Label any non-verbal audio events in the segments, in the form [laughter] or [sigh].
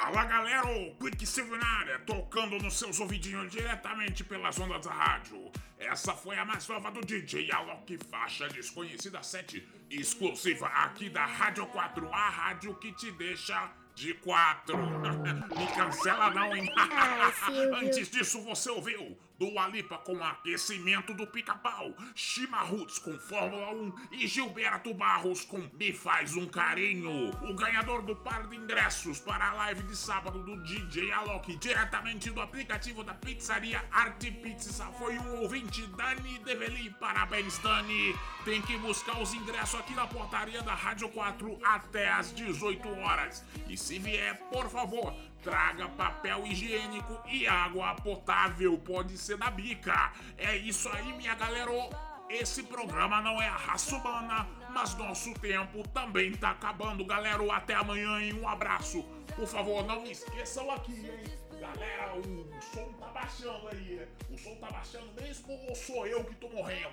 Fala galera, o Quicksilver na área, tocando nos seus ouvidinhos diretamente pelas ondas da rádio. Essa foi a mais nova do DJ Alok Faixa Desconhecida 7, exclusiva aqui da Rádio 4, a rádio que te deixa de 4. [laughs] Me cancela não, hein? [laughs] Antes disso você ouviu do Alipa com aquecimento do pica-pau, Shima Roots com Fórmula 1 e Gilberto Barros com Me Faz um Carinho. O ganhador do par de ingressos para a live de sábado do DJ Alok, diretamente do aplicativo da pizzaria Arte Pizza, foi o ouvinte Dani Develi. Parabéns, Dani! Tem que buscar os ingressos aqui na portaria da Rádio 4 até às 18 horas. E se vier, por favor, Traga papel higiênico e água potável, pode ser da bica. É isso aí, minha galera. Esse programa não é a raça humana, mas nosso tempo também tá acabando, galera. Até amanhã e um abraço. Por favor, não esqueçam aqui, hein? Galera, o som tá baixando aí. O som tá baixando mesmo ou sou eu que tô morrendo?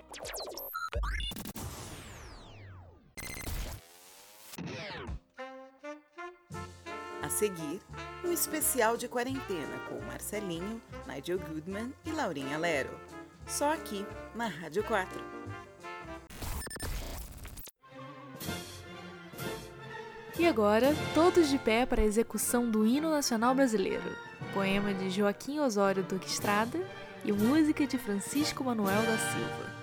A seguir, um especial de quarentena com Marcelinho, Nigel Goodman e Laurinha Lero. Só aqui, na Rádio 4. E agora, todos de pé para a execução do Hino Nacional Brasileiro, poema de Joaquim Osório Duque Estrada e música de Francisco Manuel da Silva.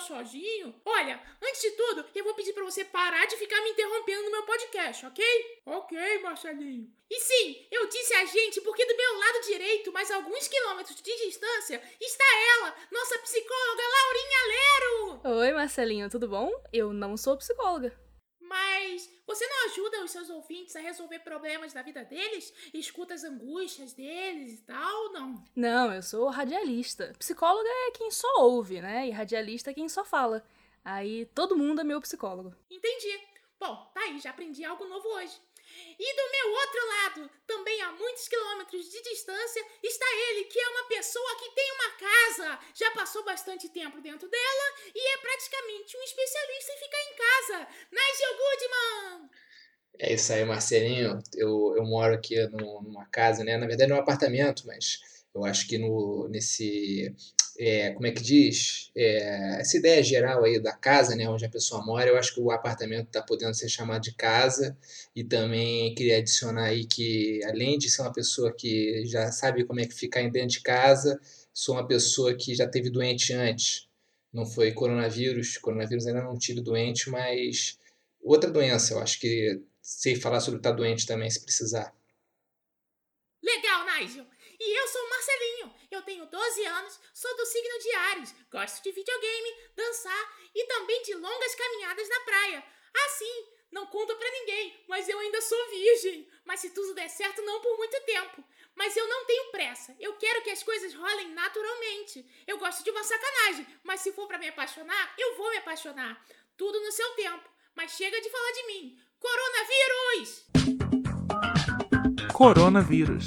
Sozinho? Olha, antes de tudo, eu vou pedir para você parar de ficar me interrompendo no meu podcast, ok? Ok, Marcelinho. E sim, eu disse a gente porque do meu lado direito, mais alguns quilômetros de distância, está ela, nossa psicóloga Laurinha Lero! Oi, Marcelinho, tudo bom? Eu não sou psicóloga. Mas você não ajuda os seus ouvintes a resolver problemas da vida deles? Escuta as angústias deles e tal, não? Não, eu sou radialista. Psicóloga é quem só ouve, né? E radialista é quem só fala. Aí todo mundo é meu psicólogo. Entendi. Bom, tá aí, já aprendi algo novo hoje. E do meu outro lado, também a muitos quilômetros de distância, está ele, que é uma pessoa que tem uma casa, já passou bastante tempo dentro dela e é praticamente um especialista em ficar em casa. Nigel Goodman! É isso aí, Marcelinho. Eu, eu moro aqui numa casa, né? Na verdade, é um apartamento, mas eu acho que no, nesse. É, como é que diz? É, essa ideia geral aí da casa, né? Onde a pessoa mora, eu acho que o apartamento está podendo ser chamado de casa. E também queria adicionar aí que, além de ser uma pessoa que já sabe como é que ficar dentro de casa, sou uma pessoa que já teve doente antes. Não foi coronavírus, coronavírus ainda não tive doente, mas outra doença, eu acho que sei falar sobre estar doente também, se precisar. Legal, Nigel! E eu sou o Marcelinho. Eu tenho 12 anos, sou do signo de Ares, gosto de videogame, dançar e também de longas caminhadas na praia. Assim, não conta pra ninguém, mas eu ainda sou virgem. Mas se tudo der certo, não por muito tempo. Mas eu não tenho pressa. Eu quero que as coisas rolem naturalmente. Eu gosto de uma sacanagem, mas se for pra me apaixonar, eu vou me apaixonar. Tudo no seu tempo. Mas chega de falar de mim. Coronavírus! Coronavírus.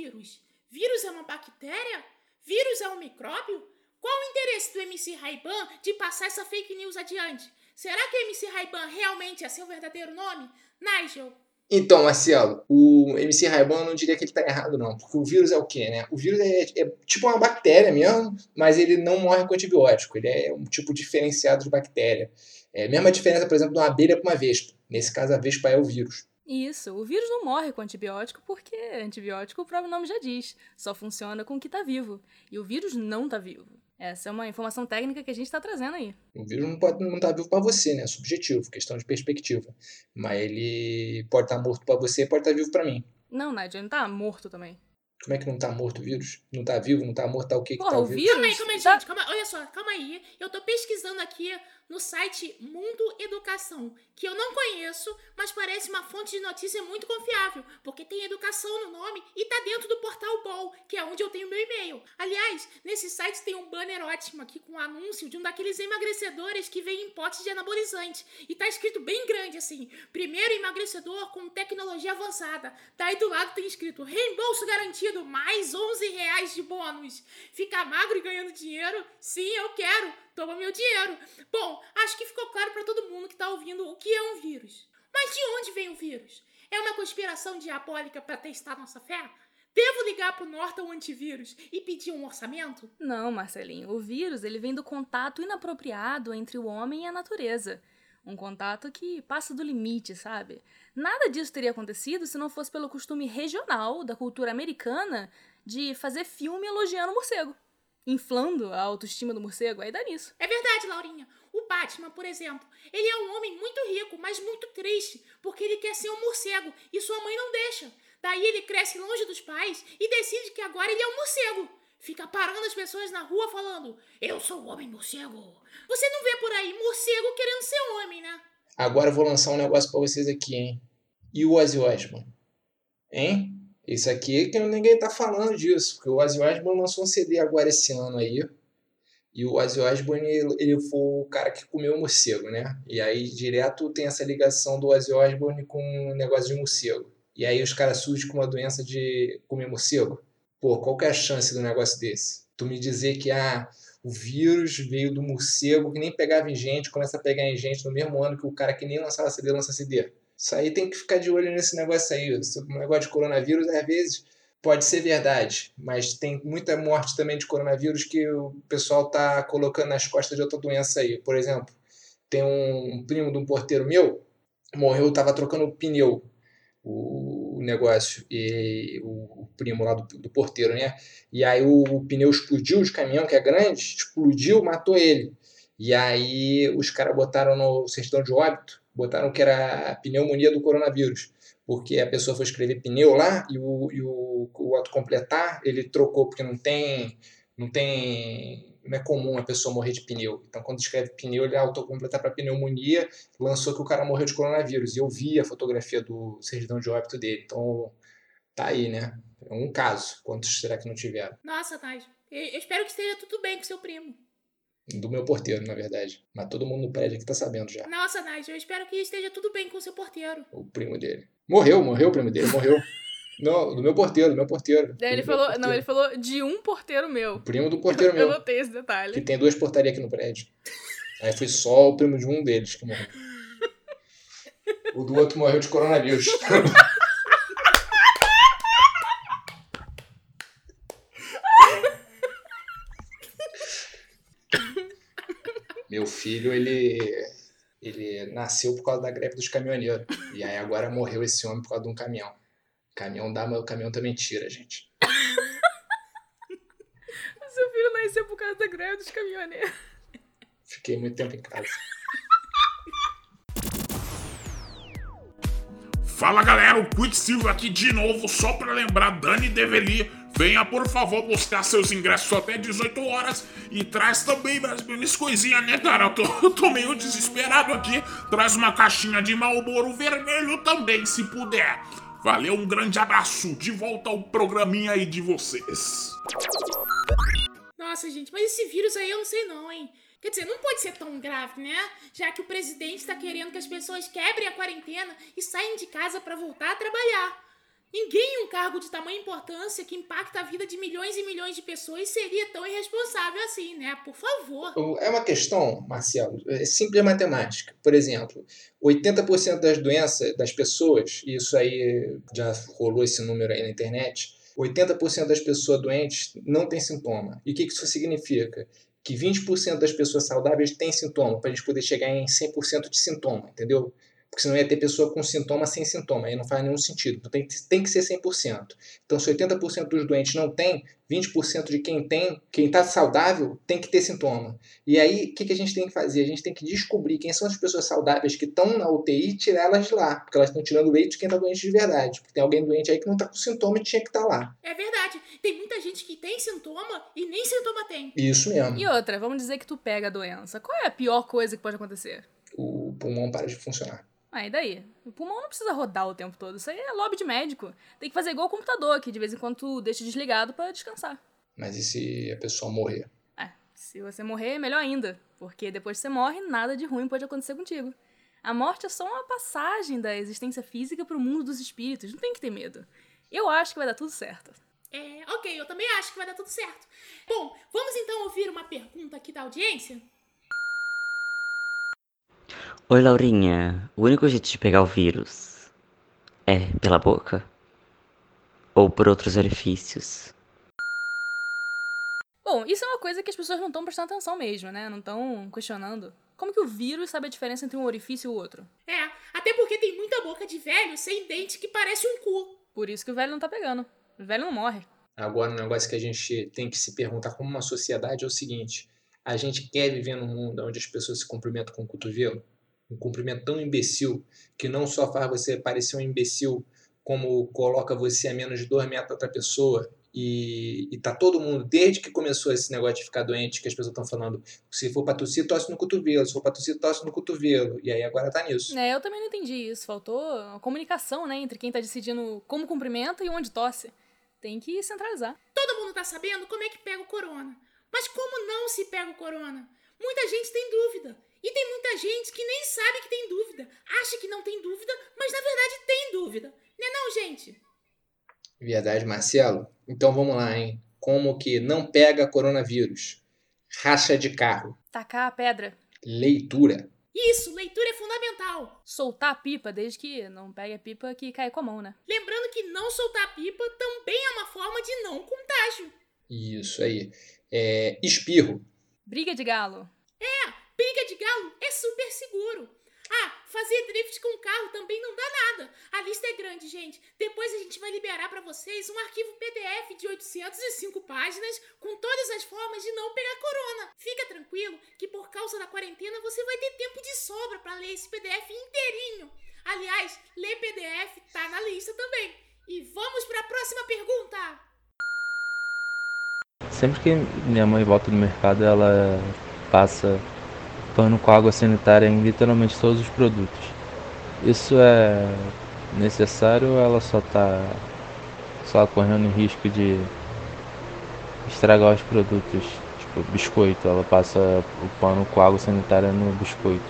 Vírus? Vírus é uma bactéria? Vírus é um micróbio? Qual o interesse do MC Raiban de passar essa fake news adiante? Será que MC Raiban realmente é seu verdadeiro nome? Nigel, Então, Marcelo, o MC Raiban eu não diria que ele tá errado, não. Porque o vírus é o quê, né? O vírus é, é tipo uma bactéria mesmo, mas ele não morre com antibiótico. Ele é um tipo diferenciado de bactéria. É a mesma diferença, por exemplo, de uma abelha para uma vespa. Nesse caso, a vespa é o vírus. Isso, o vírus não morre com antibiótico porque antibiótico, o próprio nome já diz, só funciona com o que tá vivo. E o vírus não tá vivo. Essa é uma informação técnica que a gente está trazendo aí. O vírus não pode não tá vivo para você, né? É subjetivo, questão de perspectiva. Mas ele pode estar tá morto para você, pode estar tá vivo para mim. Não, Nadia, ele não tá morto também. Como é que não tá morto o vírus? Não tá vivo, não tá morto, tá o que que Porra, tá o vivo? vírus... Calma aí, calma aí, gente. Calma, olha só, calma aí. Eu tô pesquisando aqui no site Mundo Educação, que eu não conheço, mas parece uma fonte de notícia muito confiável, porque tem educação no nome e tá dentro do portal Ball, que é onde eu tenho meu e-mail. Aliás, nesse site tem um banner ótimo aqui com um anúncio de um daqueles emagrecedores que vem em potes de anabolizante. E tá escrito bem grande assim: primeiro emagrecedor com tecnologia avançada. Daí do lado tem escrito reembolso garantido, mais 11 reais de bônus. Ficar magro e ganhando dinheiro? Sim, eu quero. Toma meu dinheiro. Bom, acho que ficou claro pra todo mundo que tá ouvindo o que é um vírus. Mas de onde vem o vírus? É uma conspiração diabólica pra testar nossa fé? Devo ligar pro Norton Antivírus e pedir um orçamento? Não, Marcelinho, o vírus ele vem do contato inapropriado entre o homem e a natureza. Um contato que passa do limite, sabe? Nada disso teria acontecido se não fosse pelo costume regional da cultura americana de fazer filme elogiando o morcego, inflando a autoestima do morcego. Aí dá nisso. É verdade, Laurinha. O Batman, por exemplo, ele é um homem muito rico, mas muito triste, porque ele quer ser um morcego e sua mãe não deixa. Daí ele cresce longe dos pais e decide que agora ele é um morcego. Fica parando as pessoas na rua falando: Eu sou o homem morcego. Você não vê por aí morcego querendo ser homem, né? Agora eu vou lançar um negócio pra vocês aqui, hein? E o Ozzy Osbourne? Hein? Isso aqui que ninguém tá falando disso, porque o Ozzy Osbourne lançou um CD agora esse ano aí. E o Ozzy Osbourne, ele foi o cara que comeu o morcego, né? E aí direto tem essa ligação do Ozzy Osbourne com o negócio de morcego. E aí os caras surgem com uma doença de comer morcego. Pô, qual que é a chance do negócio desse? Tu me dizer que ah, o vírus veio do morcego que nem pegava em gente, começa a pegar em gente no mesmo ano que o cara que nem lançava CD lança CD. Isso aí tem que ficar de olho nesse negócio aí. Esse negócio de coronavírus, às vezes, pode ser verdade, mas tem muita morte também de coronavírus que o pessoal tá colocando nas costas de outra doença aí. Por exemplo, tem um primo de um porteiro meu, morreu, tava trocando pneu o o negócio e o, o primo lá do, do porteiro, né? E aí o, o pneu explodiu de caminhão, que é grande, explodiu, matou ele. E aí os caras botaram no certidão de óbito, botaram que era a pneumonia do coronavírus. Porque a pessoa foi escrever pneu lá e o, e o, o autocompletar ele trocou, porque não tem. Não tem. Não é comum a pessoa morrer de pneu. Então, quando escreve pneu, ele autocompletar para pneumonia, lançou que o cara morreu de coronavírus. E eu vi a fotografia do certidão de óbito dele. Então, tá aí, né? É um caso. Quantos será que não tiveram? Nossa, eu, eu espero que esteja tudo bem com seu primo. Do meu porteiro, na verdade. Mas todo mundo no prédio aqui tá sabendo já. Nossa, Taj, eu espero que esteja tudo bem com seu porteiro. O primo dele. Morreu, morreu o primo dele, morreu. [laughs] Não, do meu porteiro, do meu porteiro. Daí ele falou, não, porteiro. ele falou de um porteiro meu. O primo do porteiro [laughs] Eu meu. notei esse Que detalhe. tem duas portarias aqui no prédio. Aí foi só o primo de um deles que morreu. [laughs] O do outro morreu de coronavírus. Meu filho, ele, ele nasceu por causa da greve dos caminhoneiros. E aí agora morreu esse homem por causa de um caminhão. Caminhão dá, mas o caminhão também tira, gente. [laughs] Seu filho nasceu por causa da greve dos caminhoneiros. Fiquei muito tempo em casa. Fala galera, o Quicksilver aqui de novo, só pra lembrar, Dani Develi, venha por favor buscar seus ingressos até 18 horas e traz também mais menos coisinha, né cara? Eu tô, [laughs] eu tô meio desesperado aqui, traz uma caixinha de Marlboro vermelho também, se puder. Valeu, um grande abraço, de volta ao programinha aí de vocês. Nossa, gente, mas esse vírus aí eu não sei não, hein? Quer dizer, não pode ser tão grave, né? Já que o presidente está querendo que as pessoas quebrem a quarentena e saiam de casa para voltar a trabalhar. Ninguém em um cargo de tamanha importância que impacta a vida de milhões e milhões de pessoas seria tão irresponsável assim, né? Por favor. É uma questão, Marcelo, é simples matemática. Por exemplo, 80% das doenças das pessoas, e isso aí já rolou esse número aí na internet, 80% das pessoas doentes não têm sintoma. E o que isso significa? Que 20% das pessoas saudáveis têm sintoma, para a gente poder chegar em 100% de sintoma, entendeu? Porque senão ia ter pessoa com sintoma sem sintoma, aí não faz nenhum sentido. Então tem, tem que ser 100%. Então se 80% dos doentes não tem, 20% de quem tem, quem está saudável, tem que ter sintoma. E aí, o que, que a gente tem que fazer? A gente tem que descobrir quem são as pessoas saudáveis que estão na UTI e tirar elas de lá, porque elas estão tirando leite de quem está doente de verdade. Porque tem alguém doente aí que não está com sintoma e tinha que estar tá lá. É verdade. Tem muita gente que tem sintoma e nem sintoma tem. Isso mesmo. E outra, vamos dizer que tu pega a doença. Qual é a pior coisa que pode acontecer? O pulmão para de funcionar. Aí ah, daí? O pulmão não precisa rodar o tempo todo. Isso aí é lobby de médico. Tem que fazer igual o computador, que de vez em quando tu deixa desligado para descansar. Mas e se a pessoa morrer? É, se você morrer, melhor ainda. Porque depois que você morre, nada de ruim pode acontecer contigo. A morte é só uma passagem da existência física pro mundo dos espíritos. Não tem que ter medo. Eu acho que vai dar tudo certo. É, ok, eu também acho que vai dar tudo certo. Bom, vamos então ouvir uma pergunta aqui da audiência? Oi, Laurinha. O único jeito de pegar o vírus é pela boca? Ou por outros orifícios? Bom, isso é uma coisa que as pessoas não estão prestando atenção mesmo, né? Não estão questionando. Como que o vírus sabe a diferença entre um orifício e o outro? É, até porque tem muita boca de velho sem dente que parece um cu. Por isso que o velho não tá pegando. O velho não morre. Agora, um negócio que a gente tem que se perguntar como uma sociedade é o seguinte: a gente quer viver num mundo onde as pessoas se cumprimentam com o cotovelo? Um cumprimento tão imbecil que não só faz você parecer um imbecil, como coloca você a menos de dois metros da outra pessoa. E, e tá todo mundo, desde que começou esse negócio de ficar doente, que as pessoas estão falando, se for pra tossir, tosse no cotovelo, se for pra tossir, tosse no cotovelo. E aí agora tá nisso. É, eu também não entendi isso. Faltou a comunicação, né, entre quem tá decidindo como cumprimenta e onde tosse. Tem que centralizar. Todo mundo tá sabendo como é que pega o corona. Mas como não se pega o corona? Muita gente tem dúvida. E tem muita gente que nem sabe que tem dúvida, acha que não tem dúvida, mas na verdade tem dúvida. Né não, gente? Verdade, Marcelo. Então vamos lá, hein? Como que não pega coronavírus? Racha de carro. Tacar a pedra. Leitura. Isso, leitura é fundamental. Soltar a pipa, desde que não pegue a pipa que cai com a mão, né? Lembrando que não soltar a pipa também é uma forma de não contágio. Isso aí. É, espirro. Briga de galo. É, Briga de galo é super seguro. Ah, fazer drift com carro também não dá nada. A lista é grande, gente. Depois a gente vai liberar para vocês um arquivo PDF de 805 páginas com todas as formas de não pegar corona. Fica tranquilo que por causa da quarentena você vai ter tempo de sobra para ler esse PDF inteirinho. Aliás, ler PDF tá na lista também. E vamos para a próxima pergunta. Sempre que minha mãe volta do mercado, ela passa pano com água sanitária em literalmente todos os produtos. Isso é necessário ou ela só está só correndo risco de estragar os produtos? Tipo, biscoito, ela passa o pano com água sanitária no biscoito.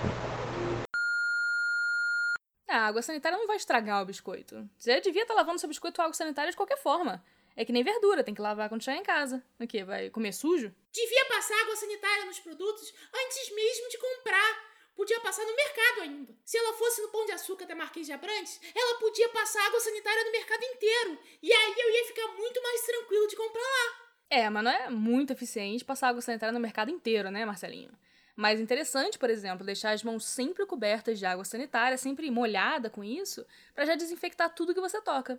A água sanitária não vai estragar o biscoito. Você devia estar tá lavando seu biscoito com água sanitária de qualquer forma. É que nem verdura, tem que lavar quando chegar em casa. O quê? Vai comer sujo? Devia passar água sanitária nos produtos antes mesmo de comprar. Podia passar no mercado ainda. Se ela fosse no Pão de Açúcar da Marquês de Abrantes, ela podia passar água sanitária no mercado inteiro. E aí eu ia ficar muito mais tranquilo de comprar lá. É, mas não é muito eficiente passar água sanitária no mercado inteiro, né, Marcelinho? Mais interessante, por exemplo, deixar as mãos sempre cobertas de água sanitária, sempre molhada com isso, para já desinfectar tudo que você toca.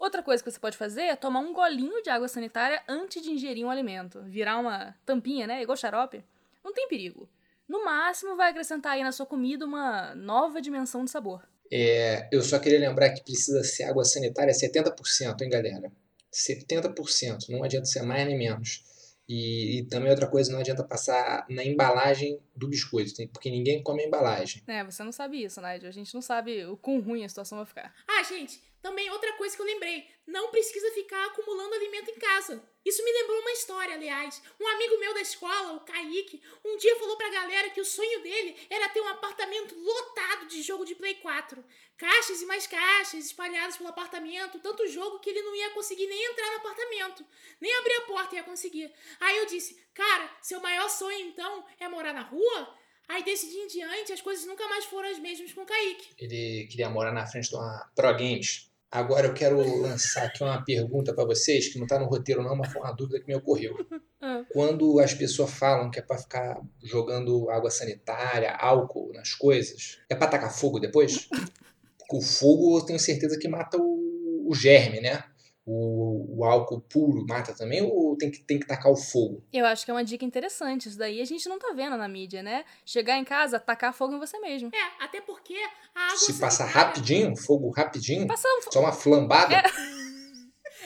Outra coisa que você pode fazer é tomar um golinho de água sanitária antes de ingerir um alimento. Virar uma tampinha, né? Igual xarope. Não tem perigo. No máximo, vai acrescentar aí na sua comida uma nova dimensão de sabor. É, eu só queria lembrar que precisa ser água sanitária 70%, hein, galera? 70%. Não adianta ser mais nem menos. E, e, também outra coisa, não adianta passar na embalagem do biscoito, porque ninguém come a embalagem. É, você não sabe isso, Nigel. A gente não sabe o quão ruim a situação vai ficar. Ah, gente, Também outra coisa que eu lembrei, não precisa ficar acumulando alimento em casa. Isso me lembrou uma história, aliás. Um amigo meu da escola, o Kaique, um dia falou pra galera que o sonho dele era ter um apartamento lotado de jogo de Play 4. Caixas e mais caixas espalhadas pelo apartamento, tanto jogo que ele não ia conseguir nem entrar no apartamento. Nem abrir a porta ia conseguir. Aí eu disse, cara, seu maior sonho então é morar na rua? Aí desse dia em diante as coisas nunca mais foram as mesmas com o Kaique. Ele queria morar na frente de uma Pro Games. Agora eu quero lançar aqui uma pergunta para vocês, que não está no roteiro não, mas foi uma dúvida que me ocorreu. [laughs] Ah. Quando as pessoas falam que é para ficar jogando água sanitária, álcool nas coisas, é para tacar fogo depois? [laughs] Porque o fogo eu tenho certeza que mata o, o germe, né? O, o álcool puro mata também ou tem que, tem que tacar o fogo? Eu acho que é uma dica interessante. Isso daí a gente não tá vendo na mídia, né? Chegar em casa, tacar fogo em você mesmo. É, até porque a água Se passar sanitária- rapidinho, fogo rapidinho, Passar um fo- só uma flambada, É. [laughs]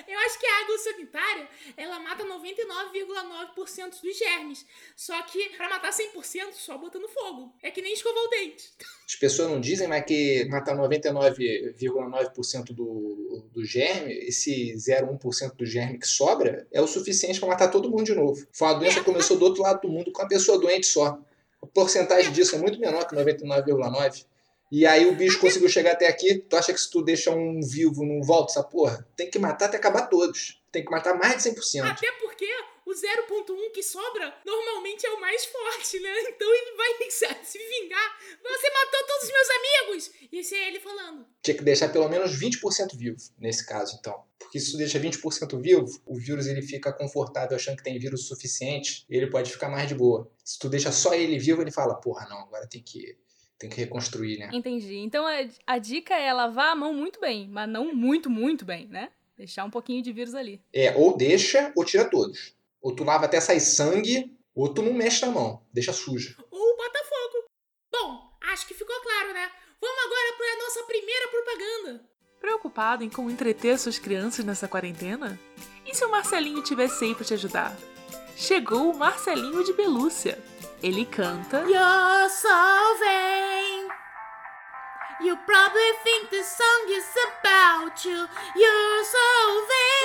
Eu acho que a água sanitária, ela mata 99,9% dos germes. Só que pra matar 100%, só botando fogo. É que nem escovar o dente. As pessoas não dizem, mas que matar 99,9% do, do germe, esse 0,1% do germe que sobra, é o suficiente para matar todo mundo de novo. Foi uma doença que começou do outro lado do mundo com uma pessoa doente só. A porcentagem disso é muito menor que 99,9%. E aí o bicho conseguiu chegar até aqui. Tu acha que se tu deixa um vivo, não volta essa porra? Tem que matar até acabar todos. Tem que matar mais de 100%. Até porque o 0,1 que sobra normalmente é o mais forte, né? Então ele vai [laughs] se vingar. Você matou todos os meus amigos! Isso é ele falando. Tinha que deixar pelo menos 20% vivo, nesse caso, então. Porque se tu deixa 20% vivo, o vírus ele fica confortável achando que tem vírus suficiente, e ele pode ficar mais de boa. Se tu deixa só ele vivo, ele fala, porra, não, agora tem que, tem que reconstruir, né? Entendi. Então a, a dica é lavar a mão muito bem, mas não muito, muito bem, né? Deixar um pouquinho de vírus ali. É, ou deixa, ou tira todos. Ou tu lava até sair sangue, ou tu não mexe na mão, deixa suja. Ou bota fogo. Bom, acho que ficou claro, né? Vamos agora para nossa primeira propaganda. Preocupado em como entreter suas crianças nessa quarentena? E se o Marcelinho tivesse aí pra te ajudar? Chegou o Marcelinho de Pelúcia. Ele canta. You're so vain. You probably think this song is about you. You're so vain.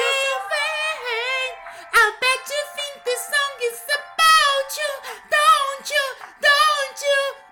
I bet you think this song is about you. Don't you? Don't you?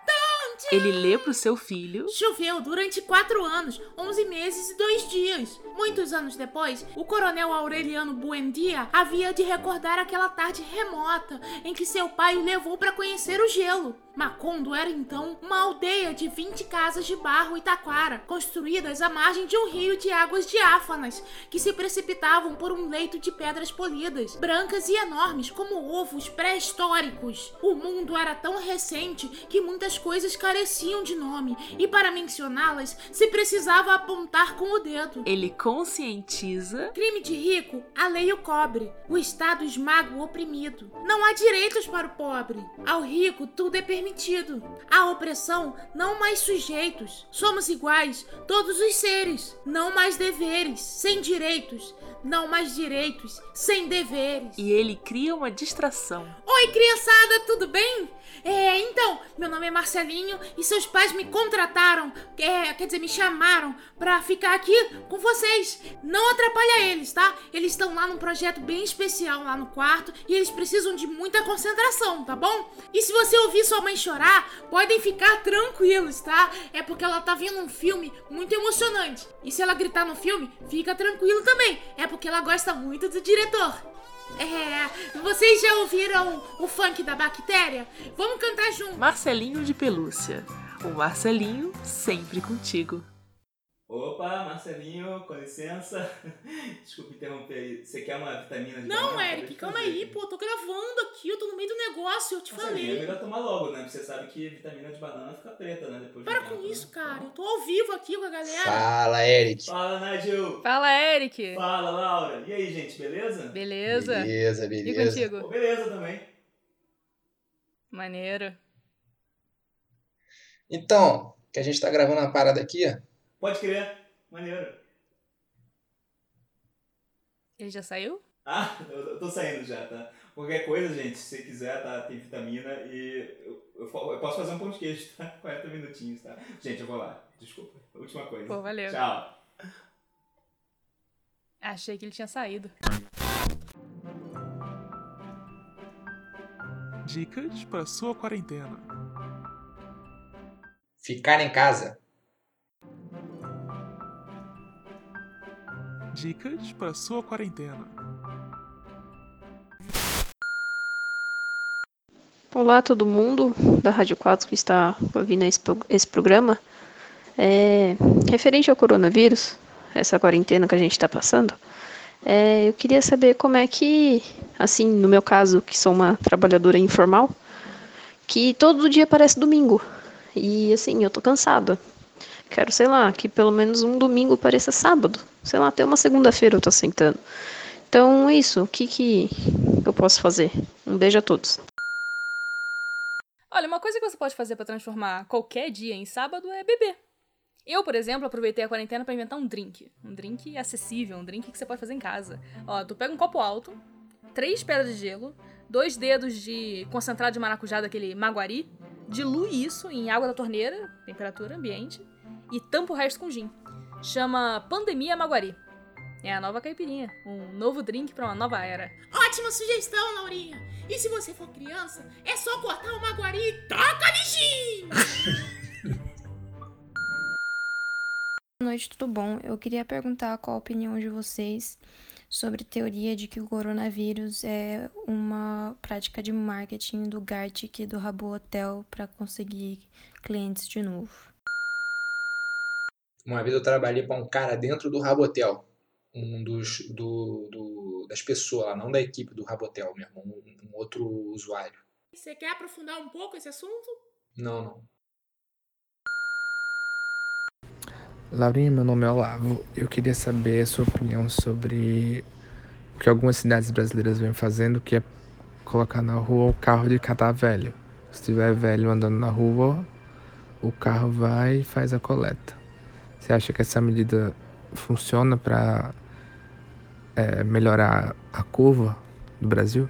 Ele lê pro seu filho. Choveu durante quatro anos, 11 meses e dois dias. Muitos anos depois, o coronel Aureliano Buendia havia de recordar aquela tarde remota em que seu pai o levou para conhecer o gelo. Macondo era então uma aldeia de 20 casas de barro e taquara, construídas à margem de um rio de águas diáfanas, que se precipitavam por um leito de pedras polidas, brancas e enormes como ovos pré-históricos. O mundo era tão recente que muitas coisas careciam de nome, e para mencioná-las se precisava apontar com o dedo. Ele conscientiza. Crime de rico, a lei o cobre. O Estado esmaga o oprimido. Não há direitos para o pobre. Ao rico, tudo é permitido. À opressão, não mais sujeitos. Somos iguais, todos os seres. Não mais deveres, sem direitos. Não mais direitos, sem deveres. E ele cria uma distração. Oi, criançada, tudo bem? É, então, meu nome é Marcelinho e seus pais me contrataram, é, quer dizer, me chamaram pra ficar aqui com vocês. Não atrapalha eles, tá? Eles estão lá num projeto bem especial lá no quarto e eles precisam de muita concentração, tá bom? E se você ouvir sua mãe chorar, podem ficar tranquilos, tá? É porque ela tá vendo um filme muito emocionante. E se ela gritar no filme, fica tranquilo também. É porque ela gosta muito do diretor. É, vocês já ouviram o funk da bactéria? Vamos cantar junto. Marcelinho de Pelúcia. O Marcelinho sempre contigo. Opa, Marcelinho, com licença. [laughs] Desculpa interromper aí. Você quer uma vitamina de Não, banana? Eric, de calma aí, aqui. pô, tô gravando aqui, eu tô no meio do negócio, eu te Marcelinho, é falei. melhor tomar logo, né? Porque você sabe que vitamina de banana fica preta, né? Depois de Para um com tempo, isso, né? cara, eu tô ao vivo aqui com a galera. Fala, Eric. Fala, Nigel. Fala, Eric! Fala, Laura. E aí, gente, beleza? Beleza? Beleza, E beleza. Pô, contigo? beleza também. Maneiro. Então, que a gente tá gravando uma parada aqui, Pode crer. Maneiro. Ele já saiu? Ah, eu tô saindo já, tá? Qualquer coisa, gente, se você quiser, tá? Tem vitamina e eu, eu eu posso fazer um pão de queijo, tá? [laughs] 40 minutinhos, tá? Gente, eu vou lá. Desculpa. Última coisa. Pô, valeu. Tchau. Achei que ele tinha saído. Dicas para sua quarentena. Ficar em casa. Dicas para sua quarentena. Olá todo mundo da Rádio 4 que está ouvindo esse, esse programa. É, referente ao coronavírus, essa quarentena que a gente está passando, é, eu queria saber como é que, assim, no meu caso, que sou uma trabalhadora informal, que todo dia parece domingo. E assim, eu tô cansada. Quero, sei lá, que pelo menos um domingo pareça sábado. Sei lá, até uma segunda-feira eu tô sentando. Então, é isso. O que, que eu posso fazer? Um beijo a todos. Olha, uma coisa que você pode fazer para transformar qualquer dia em sábado é beber. Eu, por exemplo, aproveitei a quarentena para inventar um drink. Um drink acessível, um drink que você pode fazer em casa. Ó, tu pega um copo alto, três pedras de gelo, dois dedos de concentrado de maracujá daquele maguari, dilui isso em água da torneira, temperatura ambiente, e tampa o resto com gin. Chama Pandemia Maguari. É a nova caipirinha, um novo drink para uma nova era. Ótima sugestão, Laurinha! E se você for criança, é só cortar o maguari e taca gin! [laughs] Boa noite, tudo bom? Eu queria perguntar qual a opinião de vocês sobre a teoria de que o coronavírus é uma prática de marketing do Gartic e do Rabo Hotel para conseguir clientes de novo. Uma vez eu trabalhei para um cara dentro do Rabotel, um dos do, do, das pessoas lá, não da equipe do Rabotel mesmo, um, um outro usuário. Você quer aprofundar um pouco esse assunto? Não, não. Laurinha, meu nome é Olavo. Eu queria saber a sua opinião sobre o que algumas cidades brasileiras vêm fazendo, que é colocar na rua o carro de catar velho. Se tiver velho andando na rua, o carro vai e faz a coleta. Você acha que essa medida funciona para é, melhorar a curva do Brasil?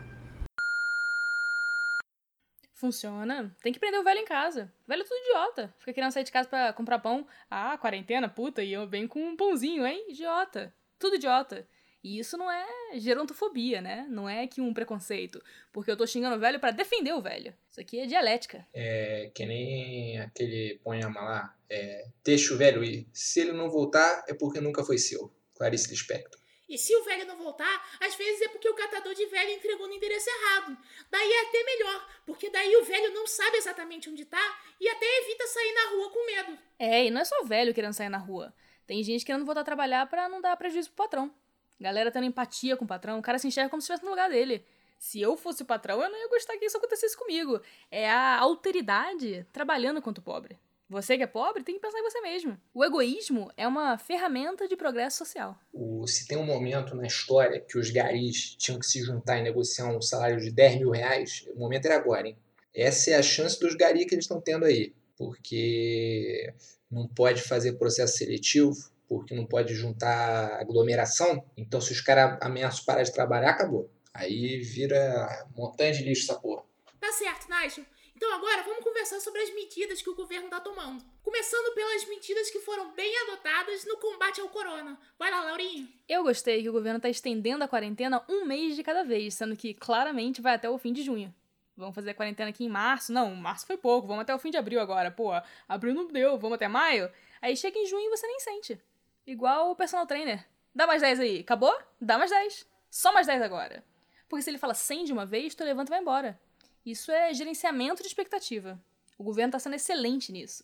Funciona. Tem que prender o velho em casa. O velho é tudo idiota. Fica querendo sair de casa pra comprar pão. Ah, quarentena, puta, e eu venho com um pãozinho, hein? Idiota. Tudo idiota. E isso não é gerontofobia, né? Não é que um preconceito. Porque eu tô xingando o velho para defender o velho. Isso aqui é dialética. É que nem aquele poema lá. É, deixa o velho ir. Se ele não voltar, é porque nunca foi seu. Clarice Lispector. E se o velho não voltar, às vezes é porque o catador de velho entregou no endereço errado. Daí é até melhor, porque daí o velho não sabe exatamente onde tá e até evita sair na rua com medo. É, e não é só o velho querendo sair na rua. Tem gente querendo voltar a trabalhar para não dar prejuízo pro patrão. Galera tendo empatia com o patrão, o cara se enxerga como se estivesse no lugar dele. Se eu fosse o patrão, eu não ia gostar que isso acontecesse comigo. É a alteridade trabalhando contra o pobre. Você que é pobre tem que pensar em você mesmo. O egoísmo é uma ferramenta de progresso social. O, se tem um momento na história que os garis tinham que se juntar e negociar um salário de 10 mil reais, o momento era agora, hein? Essa é a chance dos garis que eles estão tendo aí. Porque não pode fazer processo seletivo, porque não pode juntar aglomeração. Então, se os caras ameaçam parar de trabalhar, acabou. Aí vira montanha de lixo essa porra. Tá certo, Nigel. Então agora vamos conversar sobre as medidas que o governo está tomando. Começando pelas medidas que foram bem adotadas no combate ao corona. Vai lá, Laurinha. Eu gostei que o governo está estendendo a quarentena um mês de cada vez, sendo que claramente vai até o fim de junho. Vamos fazer a quarentena aqui em março? Não, março foi pouco, vamos até o fim de abril agora. Pô, abril não deu, vamos até maio? Aí chega em junho e você nem sente. Igual o personal trainer. Dá mais 10 aí. Acabou? Dá mais 10. Só mais 10 agora. Porque se ele fala 100 de uma vez, tu levanta e vai embora. Isso é gerenciamento de expectativa. O governo está sendo excelente nisso.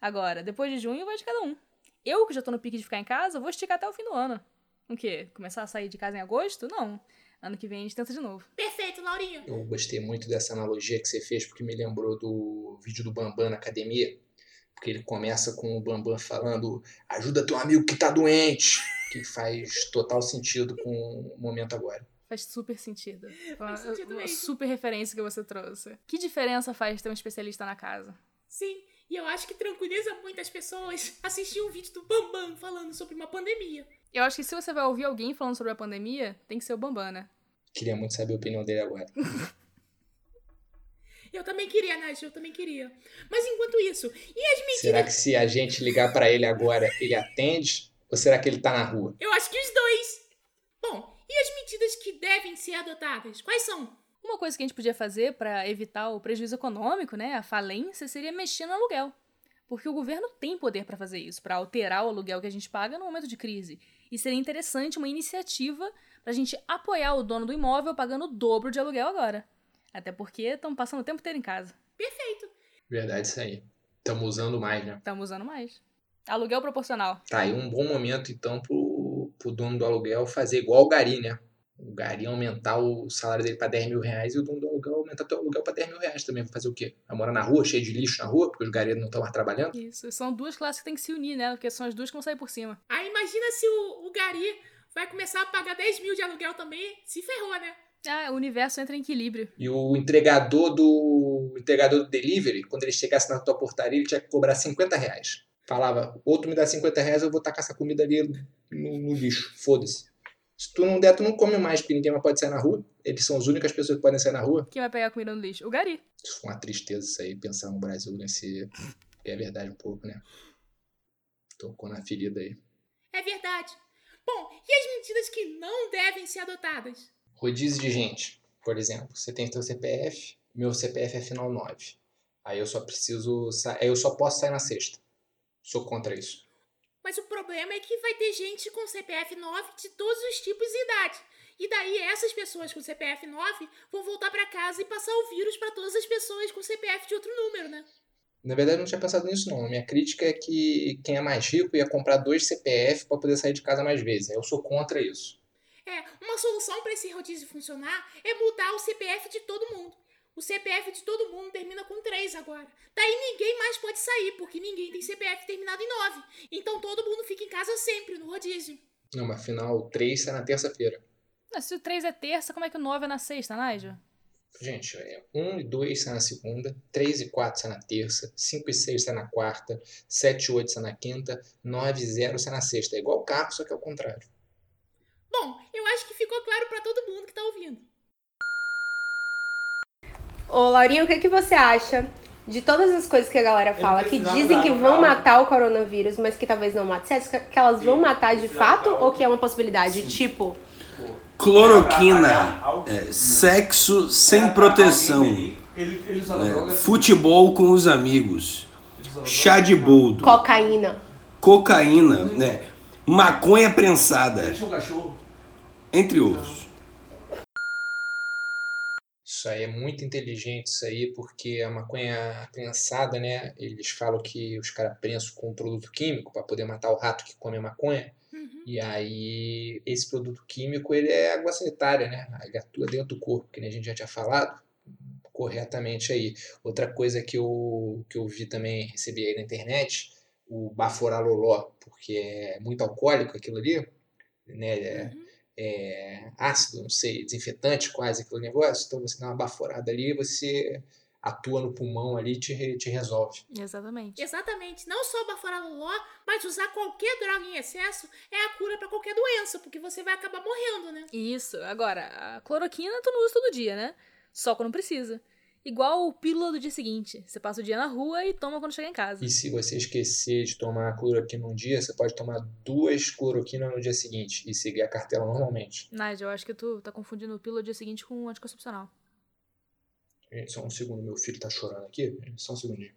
Agora, depois de junho, vai de cada um. Eu, que já tô no pique de ficar em casa, vou esticar até o fim do ano. O quê? Começar a sair de casa em agosto? Não. Ano que vem a gente tenta de novo. Perfeito, Laurinha. Eu gostei muito dessa analogia que você fez, porque me lembrou do vídeo do Bambam na academia. Porque ele começa com o Bambam falando: ajuda teu amigo que tá doente. Que faz total sentido com o momento agora. Faz super sentido. Faz sentido uma mesmo. super referência que você trouxe. Que diferença faz ter um especialista na casa? Sim, e eu acho que tranquiliza muitas pessoas assistir um vídeo do Bambam falando sobre uma pandemia. Eu acho que se você vai ouvir alguém falando sobre a pandemia, tem que ser o Bambam, né? Queria muito saber a opinião dele agora. [laughs] Eu também queria, Nath, eu também queria. Mas enquanto isso, e as medidas? Será que se a gente ligar para ele agora, ele atende? Ou será que ele tá na rua? Eu acho que os dois. Bom, e as medidas que devem ser adotadas? Quais são? Uma coisa que a gente podia fazer para evitar o prejuízo econômico, né, a falência, seria mexer no aluguel. Porque o governo tem poder para fazer isso, para alterar o aluguel que a gente paga no momento de crise. E seria interessante uma iniciativa para a gente apoiar o dono do imóvel pagando o dobro de aluguel agora. Até porque estão passando o tempo inteiro em casa. Perfeito. Verdade, isso aí. Estamos usando mais, né? Estamos usando mais. Aluguel proporcional. Tá aí um bom momento, então, pro, pro dono do aluguel fazer igual o Gari, né? O Gari aumentar o salário dele para 10 mil reais e o dono do aluguel aumentar o aluguel para 10 mil reais também. Fazer o quê? Vai morar na rua, cheio de lixo na rua, porque os garis não estão mais trabalhando? Isso, são duas classes que tem que se unir, né? Porque são as duas que vão sair por cima. Aí imagina se o, o Gari vai começar a pagar 10 mil de aluguel também, se ferrou, né? Ah, o universo entra em equilíbrio. E o entregador do o entregador do delivery, quando ele chegasse na tua portaria, ele tinha que cobrar 50 reais. Falava, ou tu me dá 50 reais, eu vou tacar essa comida ali no, no lixo. Foda-se. Se tu não der, tu não come mais, porque ninguém mais pode sair na rua. Eles são as únicas pessoas que podem sair na rua. Quem vai pegar comida no lixo? O Gari. Isso foi uma tristeza isso aí, pensar no Brasil nesse. É verdade um pouco, né? Tocou na ferida aí. É verdade. Bom, e as medidas que não devem ser adotadas? Rodízio de gente, por exemplo. Você tem teu CPF, meu CPF é final 9. Aí eu só preciso. sa- Aí eu só posso sair na sexta. Sou contra isso. Mas o problema é que vai ter gente com CPF 9 de todos os tipos e idades. E daí essas pessoas com CPF 9 vão voltar pra casa e passar o vírus pra todas as pessoas com CPF de outro número, né? Na verdade, eu não tinha pensado nisso, não. A minha crítica é que quem é mais rico ia comprar dois CPF para poder sair de casa mais vezes. Eu sou contra isso. É, uma solução pra esse rodízio funcionar é mudar o CPF de todo mundo. O CPF de todo mundo termina com 3 agora. Daí ninguém mais pode sair, porque ninguém tem CPF terminado em 9. Então todo mundo fica em casa sempre, no rodízio. Não, mas afinal, 3 sai na terça-feira. Mas se o 3 é terça, como é que o 9 é na sexta, Nigel? Gente, é 1 e 2 sai na segunda, 3 e 4 sai na terça, 5 e 6 sai na quarta, 7 e 8 sai na quinta, 9 e 0 sai na sexta. É igual o carro, só que é o contrário. Bom, eu acho que ficou claro pra todo mundo que tá ouvindo. Ô, Laurinha, o que, que você acha de todas as coisas que a galera fala, que dizem que vão matar o coronavírus, mas que talvez não matem? Você acha que elas vão matar de fato ou que é uma possibilidade? Tipo, Cloroquina, é, sexo sem proteção, é, futebol com os amigos, chá de boldo, cocaína. cocaína, né, maconha prensada, entre outros. Isso aí é muito inteligente, isso aí, porque a maconha prensada, né? Eles falam que os caras prensam com um produto químico para poder matar o rato que come a maconha. E aí, esse produto químico, ele é água sanitária, né? Ele atua dentro do corpo, que nem a gente já tinha falado corretamente aí. Outra coisa que eu, que eu vi também, recebi aí na internet, o baforaloló, porque é muito alcoólico aquilo ali, né? É, é ácido, não sei, desinfetante quase aquele negócio. Então você dá uma baforada ali e você atua no pulmão ali e te, te resolve. Exatamente. Exatamente. Não só baforaloló, mas usar qualquer droga em excesso é a cura pra qualquer doença, porque você vai acabar morrendo, né? Isso. Agora, a cloroquina tu não usa todo dia, né? Só quando precisa. Igual o pílula do dia seguinte. Você passa o dia na rua e toma quando chegar em casa. E se você esquecer de tomar cloroquina um dia, você pode tomar duas cloroquinas no dia seguinte e seguir a cartela normalmente. Nigel, eu acho que tu tá confundindo o pílula do dia seguinte com o anticoncepcional. Gente, só um segundo, meu filho tá chorando aqui. Só um segundinho.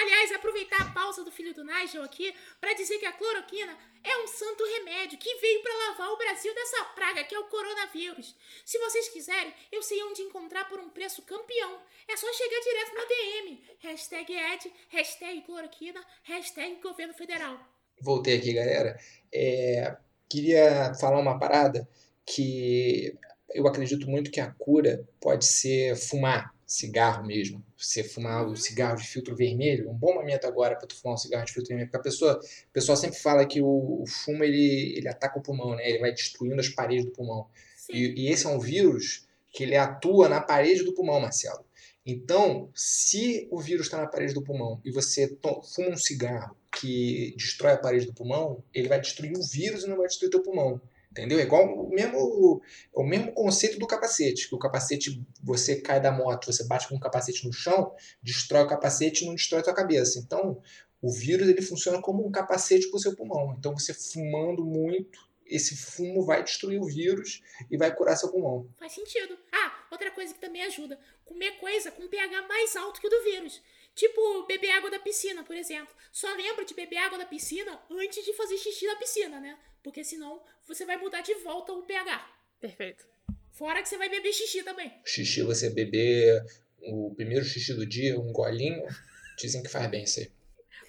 Aliás, aproveitar a pausa do filho do Nigel aqui pra dizer que a cloroquina é um santo remédio que veio pra lavar o Brasil dessa praga que é o coronavírus. Se vocês quiserem, eu sei onde encontrar por um preço campeão. É só chegar direto no DM. Hashtag Ed, hashtag cloroquina, hashtag governo federal. Voltei aqui, galera. É, queria falar uma parada que eu acredito muito que a cura pode ser fumar cigarro mesmo. Você fumar o cigarro de filtro vermelho, um bom momento agora para tu fumar um cigarro de filtro vermelho, porque a pessoa, o pessoal sempre fala que o, o fumo ele, ele ataca o pulmão, né? Ele vai destruindo as paredes do pulmão. E, e esse é um vírus que ele atua na parede do pulmão, Marcelo. Então, se o vírus está na parede do pulmão e você fuma um cigarro que destrói a parede do pulmão, ele vai destruir o vírus e não vai destruir teu pulmão. Entendeu? É igual o mesmo, o mesmo conceito do capacete, que o capacete, você cai da moto, você bate com o capacete no chão, destrói o capacete e não destrói a tua cabeça. Então, o vírus ele funciona como um capacete para o seu pulmão. Então, você fumando muito, esse fumo vai destruir o vírus e vai curar seu pulmão. Faz sentido. Ah, outra coisa que também ajuda: comer coisa com pH mais alto que o do vírus. Tipo, beber água da piscina, por exemplo. Só lembra de beber água da piscina antes de fazer xixi na piscina, né? Porque senão você vai mudar de volta o pH. Perfeito. Fora que você vai beber xixi também. Xixi, você beber o primeiro xixi do dia, um golinho, [laughs] dizem que faz bem isso aí.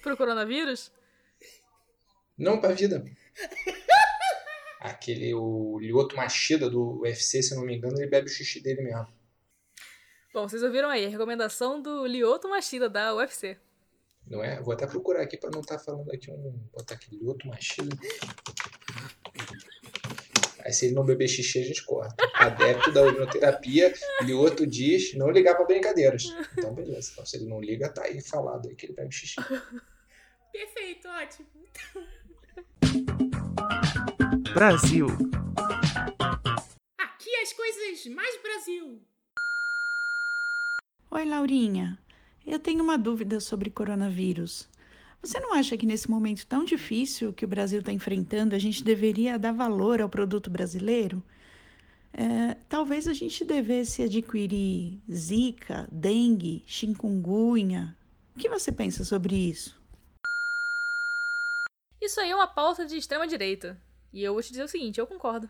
Pro coronavírus? Não pra vida. [laughs] Aquele, o Lyoto Machida do UFC, se eu não me engano, ele bebe o xixi dele mesmo. Bom, vocês ouviram aí a recomendação do Lyoto Machida da UFC. Não é? Vou até procurar aqui pra não estar tá falando aqui um. Botar aqui Lyoto Machida. Aí se ele não beber xixi, a gente corta. Adepto da urinoterapia, Lioto diz não ligar pra brincadeiras. Então, beleza. Então, se ele não liga, tá aí falado aí que ele bebe xixi. Perfeito, ótimo. Brasil. Aqui as coisas mais Brasil. Oi, Laurinha. Eu tenho uma dúvida sobre coronavírus. Você não acha que nesse momento tão difícil que o Brasil está enfrentando, a gente deveria dar valor ao produto brasileiro? É, talvez a gente devesse adquirir zika, dengue, chikungunya. O que você pensa sobre isso? Isso aí é uma pauta de extrema direita. E eu vou te dizer o seguinte, eu concordo.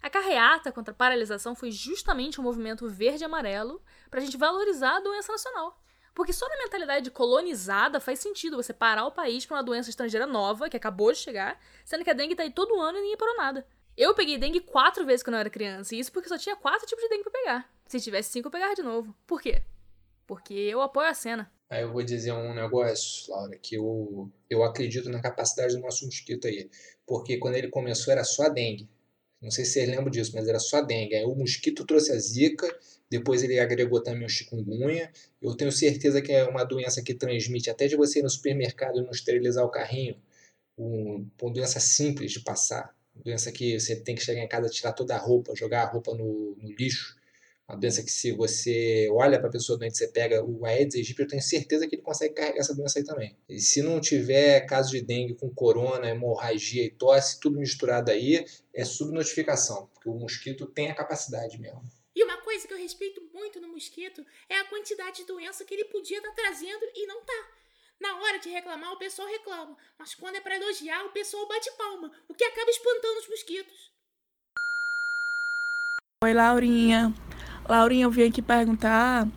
A carreata contra a paralisação foi justamente um movimento verde-amarelo para a gente valorizar a doença nacional. Porque só na mentalidade colonizada faz sentido você parar o país para uma doença estrangeira nova, que acabou de chegar, sendo que a dengue tá aí todo ano e ninguém parou nada. Eu peguei dengue quatro vezes quando eu era criança, e isso porque só tinha quatro tipos de dengue pra pegar. Se tivesse cinco, eu pegava de novo. Por quê? Porque eu apoio a cena. Aí eu vou dizer um negócio, Laura, que eu, eu acredito na capacidade do nosso mosquito aí. Porque quando ele começou era só dengue. Não sei se vocês lembram disso, mas era só dengue. Aí o mosquito trouxe a zika, depois ele agregou também o chikungunya. Eu tenho certeza que é uma doença que transmite até de você ir no supermercado e não esterilizar o carrinho. Um, uma doença simples de passar. Doença que você tem que chegar em casa, tirar toda a roupa, jogar a roupa no, no lixo. Uma doença que se você olha para a pessoa doente, você pega o Aedes aegypti, eu tenho certeza que ele consegue carregar essa doença aí também. E se não tiver caso de dengue com corona, hemorragia e tosse, tudo misturado aí, é subnotificação, porque o mosquito tem a capacidade mesmo. E uma coisa que eu respeito muito no mosquito é a quantidade de doença que ele podia estar tá trazendo e não tá. Na hora de reclamar, o pessoal reclama, mas quando é para elogiar, o pessoal bate palma, o que acaba espantando os mosquitos. Oi, Laurinha. Laurinha, eu vim aqui perguntar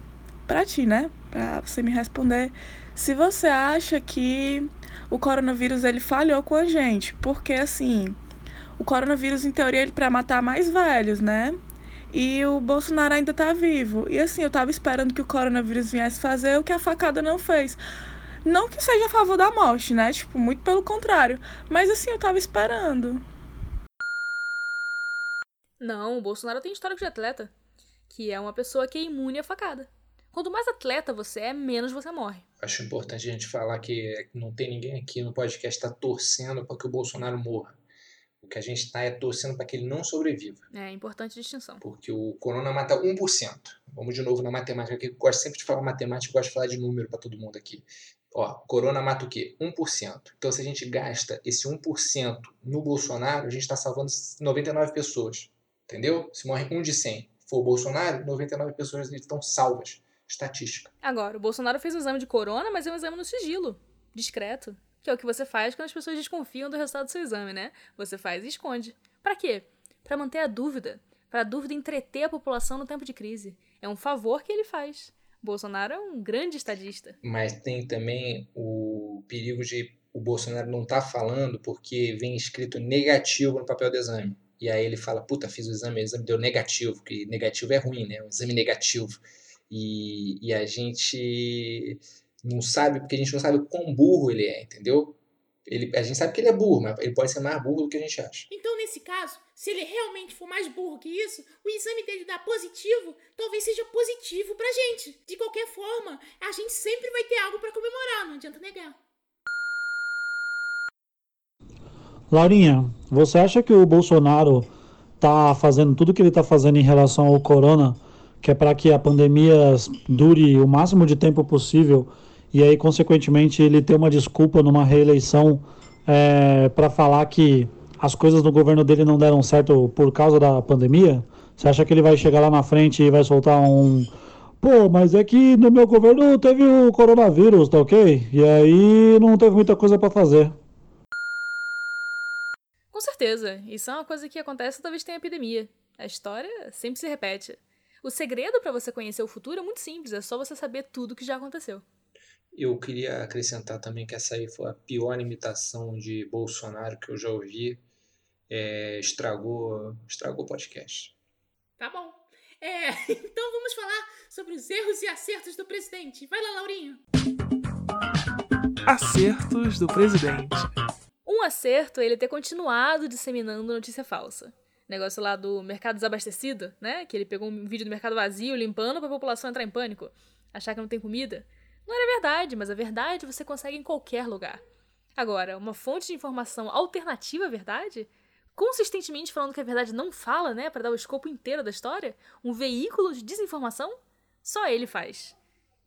para ti, né? Para você me responder se você acha que o coronavírus ele falhou com a gente, porque assim, o coronavírus em teoria ele para matar mais velhos, né? E o Bolsonaro ainda tá vivo. E assim, eu tava esperando que o coronavírus viesse fazer o que a facada não fez. Não que seja a favor da morte, né? Tipo, muito pelo contrário. Mas assim, eu tava esperando. Não, o Bolsonaro tem histórico de atleta que é uma pessoa que é imune à facada. Quanto mais atleta você é, menos você morre. Acho importante a gente falar que não tem ninguém aqui no podcast que está torcendo para que o Bolsonaro morra. O que a gente está é torcendo para que ele não sobreviva. É importante distinção. Porque o corona mata 1%. Vamos de novo na matemática, que eu gosto sempre de falar matemática, gosto de falar de número para todo mundo aqui. Ó, corona mata o quê? 1%. Então, se a gente gasta esse 1% no Bolsonaro, a gente está salvando 99 pessoas. Entendeu? Se morre um de 100 for o Bolsonaro, 99 pessoas estão salvas. Estatística. Agora, o Bolsonaro fez um exame de corona, mas é um exame no sigilo, discreto. Que é o que você faz quando as pessoas desconfiam do resultado do seu exame, né? Você faz e esconde. Para quê? Para manter a dúvida. Para a dúvida entreter a população no tempo de crise. É um favor que ele faz. Bolsonaro é um grande estadista. Mas tem também o perigo de o Bolsonaro não estar tá falando porque vem escrito negativo no papel do exame. E aí ele fala, puta, fiz o exame, o exame deu negativo, que negativo é ruim, né? Um exame negativo. E, e a gente não sabe, porque a gente não sabe o quão burro ele é, entendeu? Ele, a gente sabe que ele é burro, mas ele pode ser mais burro do que a gente acha. Então, nesse caso, se ele realmente for mais burro que isso, o exame dele dar positivo talvez seja positivo pra gente. De qualquer forma, a gente sempre vai ter algo para comemorar, não adianta negar. Laurinha, você acha que o Bolsonaro está fazendo tudo o que ele está fazendo em relação ao corona, que é para que a pandemia dure o máximo de tempo possível e aí, consequentemente, ele ter uma desculpa numa reeleição é, para falar que as coisas no governo dele não deram certo por causa da pandemia, você acha que ele vai chegar lá na frente e vai soltar um. Pô, mas é que no meu governo teve o coronavírus, tá ok? E aí não teve muita coisa para fazer. Com certeza, isso é uma coisa que acontece toda vez que tem epidemia. A história sempre se repete. O segredo para você conhecer o futuro é muito simples, é só você saber tudo que já aconteceu. Eu queria acrescentar também que essa aí foi a pior imitação de Bolsonaro que eu já ouvi. É, estragou, estragou o podcast. Tá bom. É, [laughs] então vamos falar sobre os erros e acertos do presidente. Vai lá, Laurinho. Acertos do presidente. Um acerto é ele ter continuado disseminando notícia falsa. Negócio lá do mercado desabastecido, né? Que ele pegou um vídeo do mercado vazio limpando pra população entrar em pânico. Achar que não tem comida. Não era verdade, mas a verdade você consegue em qualquer lugar. Agora, uma fonte de informação alternativa à verdade? Consistentemente falando que a verdade não fala, né? para dar o escopo inteiro da história? Um veículo de desinformação? Só ele faz.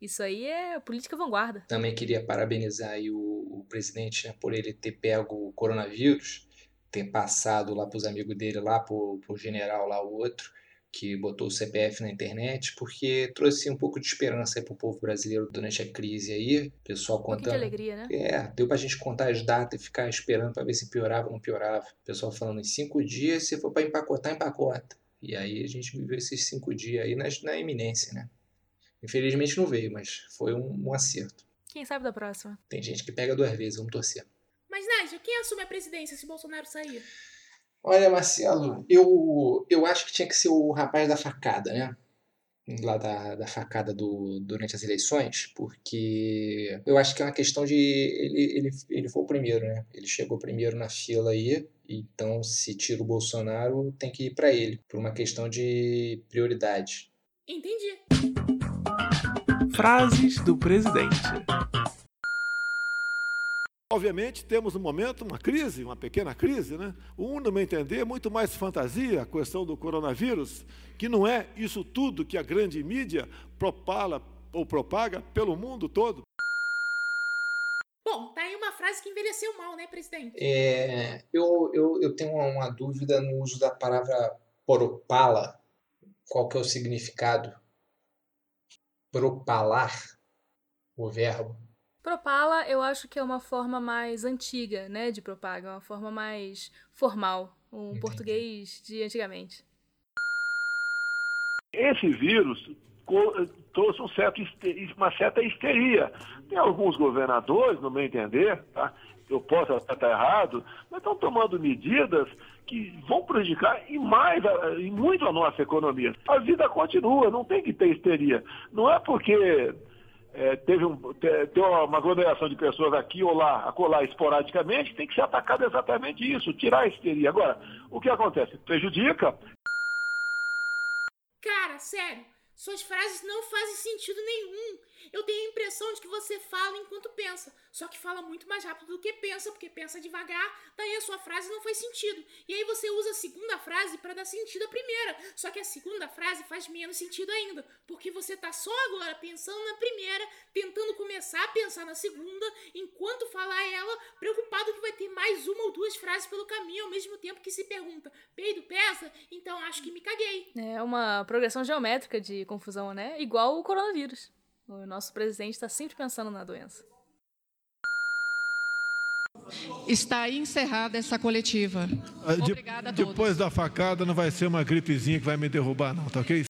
Isso aí é política vanguarda. Também queria parabenizar o, o presidente né, por ele ter pego o coronavírus, ter passado lá para os amigos dele, lá para o general lá, o outro, que botou o CPF na internet, porque trouxe um pouco de esperança para o povo brasileiro durante a crise aí. O pessoal contando. Um de alegria, né? É, deu para a gente contar as datas e ficar esperando para ver se piorava ou não piorava. O pessoal falando em cinco dias, se for para empacotar, empacota. E aí a gente viveu esses cinco dias aí na, na eminência, né? Infelizmente não veio, mas foi um, um acerto. Quem sabe da próxima? Tem gente que pega duas vezes, vamos torcer. Mas, Nádia, quem assume a presidência se Bolsonaro sair? Olha, Marcelo, eu, eu acho que tinha que ser o rapaz da facada, né? Lá da, da facada do, durante as eleições, porque eu acho que é uma questão de. Ele, ele, ele foi o primeiro, né? Ele chegou primeiro na fila aí, então se tira o Bolsonaro, tem que ir para ele, por uma questão de prioridade. Entendi. Frases do presidente. Obviamente, temos no momento uma crise, uma pequena crise, né? Um, no meu entender, muito mais fantasia, a questão do coronavírus, que não é isso tudo que a grande mídia propala ou propaga pelo mundo todo. Bom, tá aí uma frase que envelheceu mal, né, presidente? É, eu, eu, eu tenho uma dúvida no uso da palavra propala. Qual que é o significado? Propalar, o verbo. Propala, eu acho que é uma forma mais antiga, né, de propaga, uma forma mais formal, um Entendi. português de antigamente. Esse vírus trouxe um certo, uma certa histeria. Tem alguns governadores, no meu entender, tá? eu posso estar errado, mas estão tomando medidas que vão prejudicar e mais, e muito a nossa economia. A vida continua, não tem que ter histeria. Não é porque é, teve um, te, uma aglomeração de pessoas aqui ou lá, acolá esporadicamente, tem que ser atacado exatamente isso, tirar a histeria. Agora, o que acontece? Prejudica. Cara, sério, suas frases não fazem sentido nenhum. Eu tenho a impressão de que você fala enquanto pensa, só que fala muito mais rápido do que pensa, porque pensa devagar, daí a sua frase não faz sentido. E aí você usa a segunda frase para dar sentido à primeira, só que a segunda frase faz menos sentido ainda, porque você tá só agora pensando na primeira, tentando começar a pensar na segunda, enquanto falar ela, preocupado que vai ter mais uma ou duas frases pelo caminho ao mesmo tempo que se pergunta: peido pesa? Então acho que me caguei. É uma progressão geométrica de confusão, né? Igual o coronavírus. O nosso presidente está sempre pensando na doença. Está encerrada essa coletiva. Ah, Obrigada a todos. Depois da facada não vai ser uma gripezinha que vai me derrubar, não, tá ok?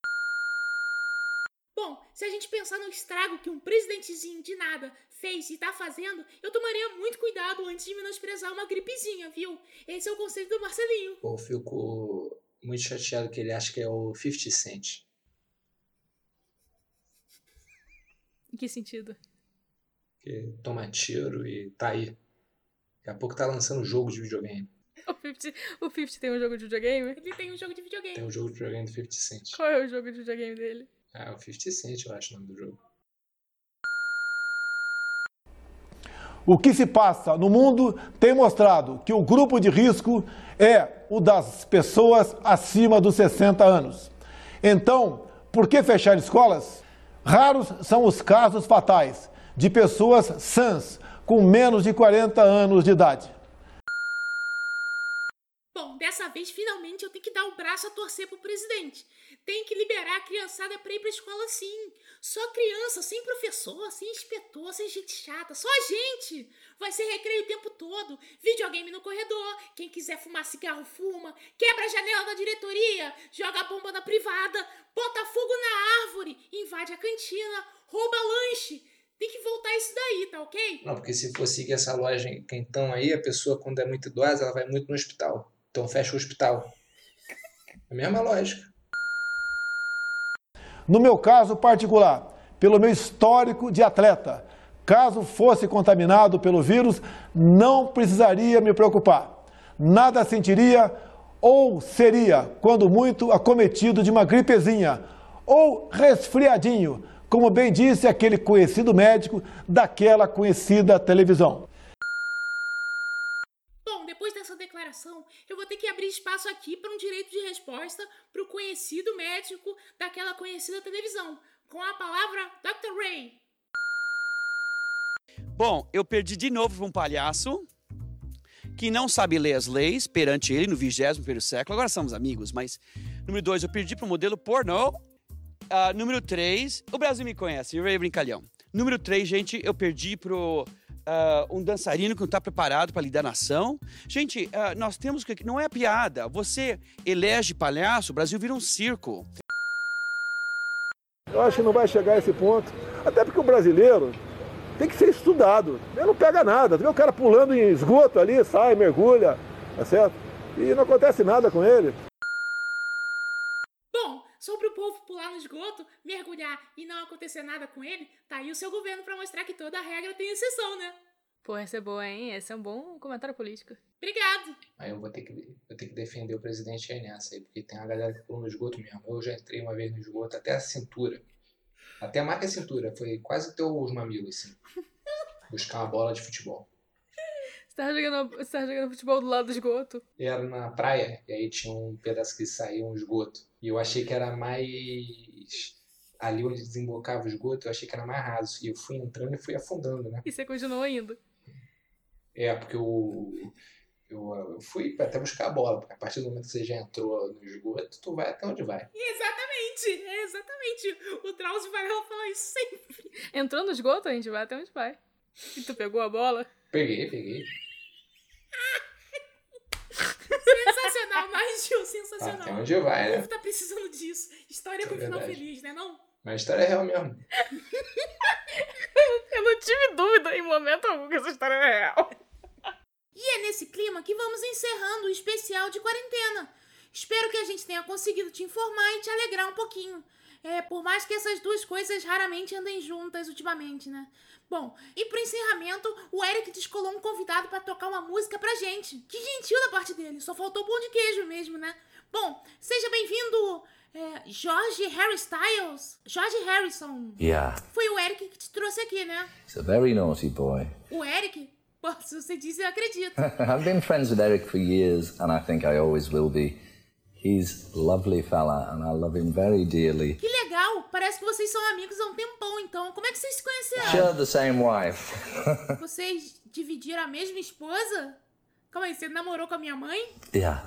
Bom, se a gente pensar no estrago que um presidentezinho de nada fez e tá fazendo, eu tomaria muito cuidado antes de menosprezar uma gripezinha, viu? Esse é o conselho do Marcelinho. Pô, eu fico muito chateado que ele acha que é o 50 Cent. Em que sentido? Que toma tiro e tá aí. Daqui a pouco tá lançando jogo de videogame. [laughs] O 50, o 50 tem um jogo de videogame? Ele tem um jogo de videogame. Tem um jogo de videogame do 50 Cent. Qual é o jogo de videogame dele? Ah, o 50 Cent, eu acho o nome do jogo. O que se passa no mundo tem mostrado que o grupo de risco é o das pessoas acima dos 60 anos. Então, por que fechar escolas? Raros são os casos fatais de pessoas sãs com menos de 40 anos de idade. Vez, finalmente, eu tenho que dar o braço a torcer pro presidente. Tem que liberar a criançada pra ir pra escola sim. Só criança, sem professor, sem inspetor, sem gente chata, só a gente. Vai ser recreio o tempo todo, videogame no corredor, quem quiser fumar cigarro fuma, quebra a janela da diretoria, joga bomba na privada, bota fogo na árvore, invade a cantina, rouba lanche. Tem que voltar isso daí, tá ok? Não, porque se for seguir essa lógica então aí, a pessoa quando é muito idosa, ela vai muito no hospital. Então fecha o hospital. É a mesma lógica. No meu caso particular, pelo meu histórico de atleta, caso fosse contaminado pelo vírus, não precisaria me preocupar. Nada sentiria ou seria, quando muito, acometido de uma gripezinha ou resfriadinho, como bem disse aquele conhecido médico daquela conhecida televisão. Bom, depois dessa declaração, eu vou ter que abrir espaço aqui para um direito de resposta para o conhecido médico daquela conhecida televisão. Com a palavra Dr. Ray. Bom, eu perdi de novo para um palhaço que não sabe ler as leis perante ele no 21 século. Agora somos amigos, mas. Número dois, eu perdi para o modelo pornô. Uh, número três, o Brasil me conhece, Ray Brincalhão. Número três, gente, eu perdi pro uh, um dançarino que não está preparado para lidar na ação. Gente, uh, nós temos que. Não é piada. Você elege palhaço, o Brasil vira um circo. Eu acho que não vai chegar a esse ponto. Até porque o brasileiro tem que ser estudado. Ele não pega nada. Tu vê o cara pulando em esgoto ali, sai, mergulha, tá certo? E não acontece nada com ele. Bom, sobre o povo pular no esgoto, mergulhar e não acontecer nada com ele, tá aí o seu governo para mostrar que toda regra tem exceção, né? Pô, essa é boa, hein? Esse é um bom comentário político. Obrigado. Aí eu vou ter que, vou ter que defender o presidente aí nessa aí, porque tem uma galera que pulou no esgoto mesmo. Eu já entrei uma vez no esgoto até a cintura. Até mais que a cintura, foi quase até os mamilos, assim. [laughs] Buscar uma bola de futebol. Você tava jogando, você tava jogando futebol do lado do esgoto? Era na praia, e aí tinha um pedaço que saía um esgoto. E eu achei que era mais. Ali onde desembocava o esgoto, eu achei que era mais raso. E eu fui entrando e fui afundando, né? E você continuou indo? É, porque eu, eu, eu fui até buscar a bola, porque a partir do momento que você já entrou no esgoto, tu vai até onde vai. Exatamente, exatamente. O Drauzio Varela fala isso sempre. Entrou no esgoto, a gente vai até onde vai. E tu pegou a bola? Peguei, peguei. Sensacional, Nigel, sensacional. Até onde vai, O né? povo tá precisando disso. História Isso com é final verdade. feliz, né não? Mas a história é real mesmo. Eu não tive dúvida em momento algum que essa história é real. E é nesse clima que vamos encerrando o especial de quarentena. Espero que a gente tenha conseguido te informar e te alegrar um pouquinho. É, por mais que essas duas coisas raramente andem juntas ultimamente, né? Bom, e pro encerramento, o Eric descolou um convidado pra tocar uma música pra gente. Que gentil da parte dele, só faltou pão de queijo mesmo, né? Bom, seja bem-vindo, é, Jorge Harry Styles. Jorge Harrison. Yeah, Foi o Eric que te trouxe aqui, né? he's a very naughty boy. O Eric? Pô, se você diz, eu acredito. [laughs] I've been friends with Eric for years, and I think I always will be. He's lovely fella, and I love him very dearly. Que legal! Parece que vocês são amigos há um tempão, então. Como é que vocês se conheceram? Share the same wife. [laughs] Vocês dividiram a mesma esposa? Calma aí, você namorou com a minha mãe? yeah.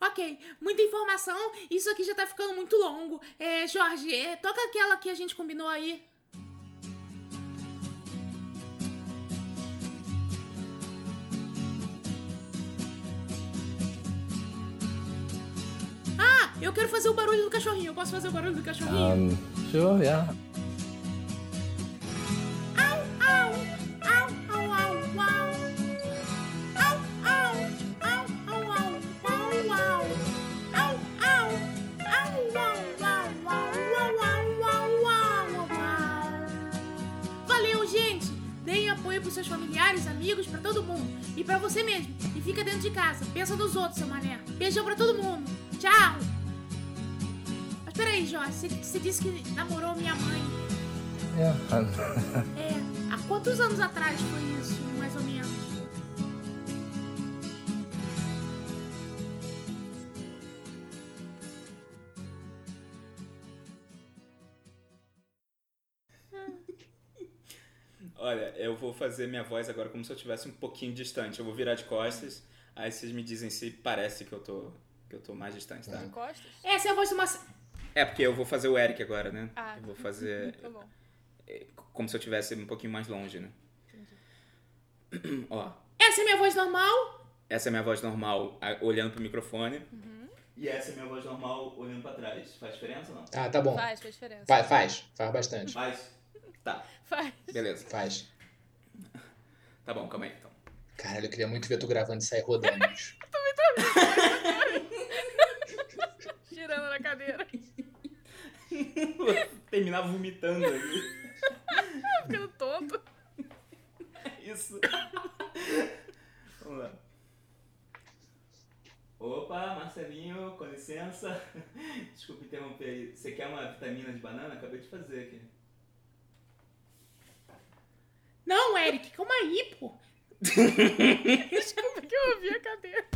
Ok, muita informação. Isso aqui já tá ficando muito longo. É, Jorge, é, toca aquela que a gente combinou aí. Eu quero fazer o barulho do cachorrinho. Eu posso fazer o barulho do cachorrinho? Um, sure, yeah. Valeu, gente! Deem apoio pros seus familiares, amigos, pra todo mundo. E pra você mesmo. E fica dentro de casa. Pensa nos outros, seu mané. Beijão pra todo mundo. Tchau! Peraí, Jorge. Você, você disse que namorou minha mãe. Yeah. É, há quantos anos atrás foi isso, mais ou menos? [laughs] Olha, eu vou fazer minha voz agora como se eu estivesse um pouquinho distante. Eu vou virar de costas. Aí vocês me dizem se parece que eu tô, que eu tô mais distante, tá? Costas? Essa é a voz do Marcelo. É, porque eu vou fazer o Eric agora, né? Ah, eu vou fazer [laughs] tá bom. é, como se eu estivesse um pouquinho mais longe, né? Ó, Essa é minha voz normal. essa é a minha voz normal olhando pro microfone. Uhum. E essa é a minha voz normal olhando pra trás. Faz diferença ou não? Ah, tá bom. Faz, faz diferença. Faz, faz, faz bastante. Faz? Tá. [laughs] Faz. Beleza. Faz. [laughs] Tá bom, calma aí então. Caralho, eu queria muito ver tu gravando e sair rodando. bicho. Girando na cadeira. [laughs] Terminar vomitando ali. [laughs] Ficando tonto. Isso. Vamos lá. Opa, Marcelinho, com licença. Desculpa interromper aí. Você quer uma vitamina de banana? Acabei de fazer aqui. Não, Eric, calma aí, pô. [laughs] Desculpa que eu ouvi a cadeira.